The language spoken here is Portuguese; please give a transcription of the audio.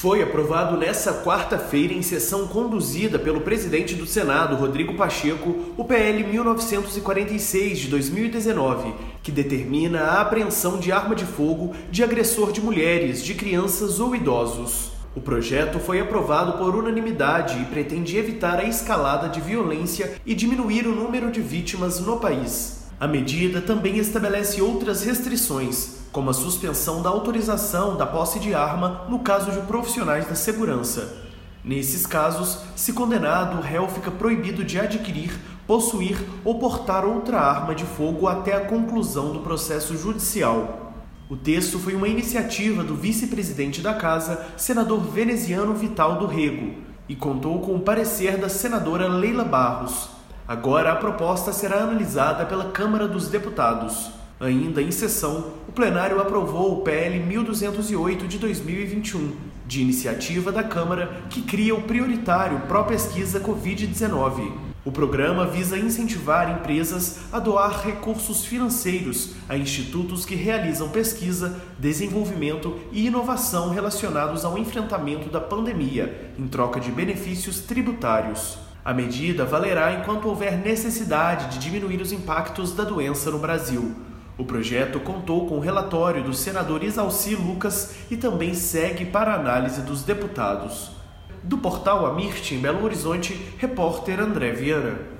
Foi aprovado nesta quarta-feira, em sessão conduzida pelo presidente do Senado, Rodrigo Pacheco, o PL 1946 de 2019, que determina a apreensão de arma de fogo de agressor de mulheres, de crianças ou idosos. O projeto foi aprovado por unanimidade e pretende evitar a escalada de violência e diminuir o número de vítimas no país. A medida também estabelece outras restrições, como a suspensão da autorização da posse de arma no caso de profissionais da segurança. Nesses casos, se condenado, o réu fica proibido de adquirir, possuir ou portar outra arma de fogo até a conclusão do processo judicial. O texto foi uma iniciativa do vice-presidente da Casa, senador veneziano Vital do Rego, e contou com o parecer da senadora Leila Barros. Agora a proposta será analisada pela Câmara dos Deputados. Ainda em sessão, o plenário aprovou o PL 1208 de 2021, de iniciativa da Câmara, que cria o prioritário Pró-Pesquisa Covid-19. O programa visa incentivar empresas a doar recursos financeiros a institutos que realizam pesquisa, desenvolvimento e inovação relacionados ao enfrentamento da pandemia, em troca de benefícios tributários. A medida valerá enquanto houver necessidade de diminuir os impactos da doença no Brasil. O projeto contou com o relatório do senador Isalci Lucas e também segue para análise dos deputados. Do portal Amirte, em Belo Horizonte, repórter André Viana.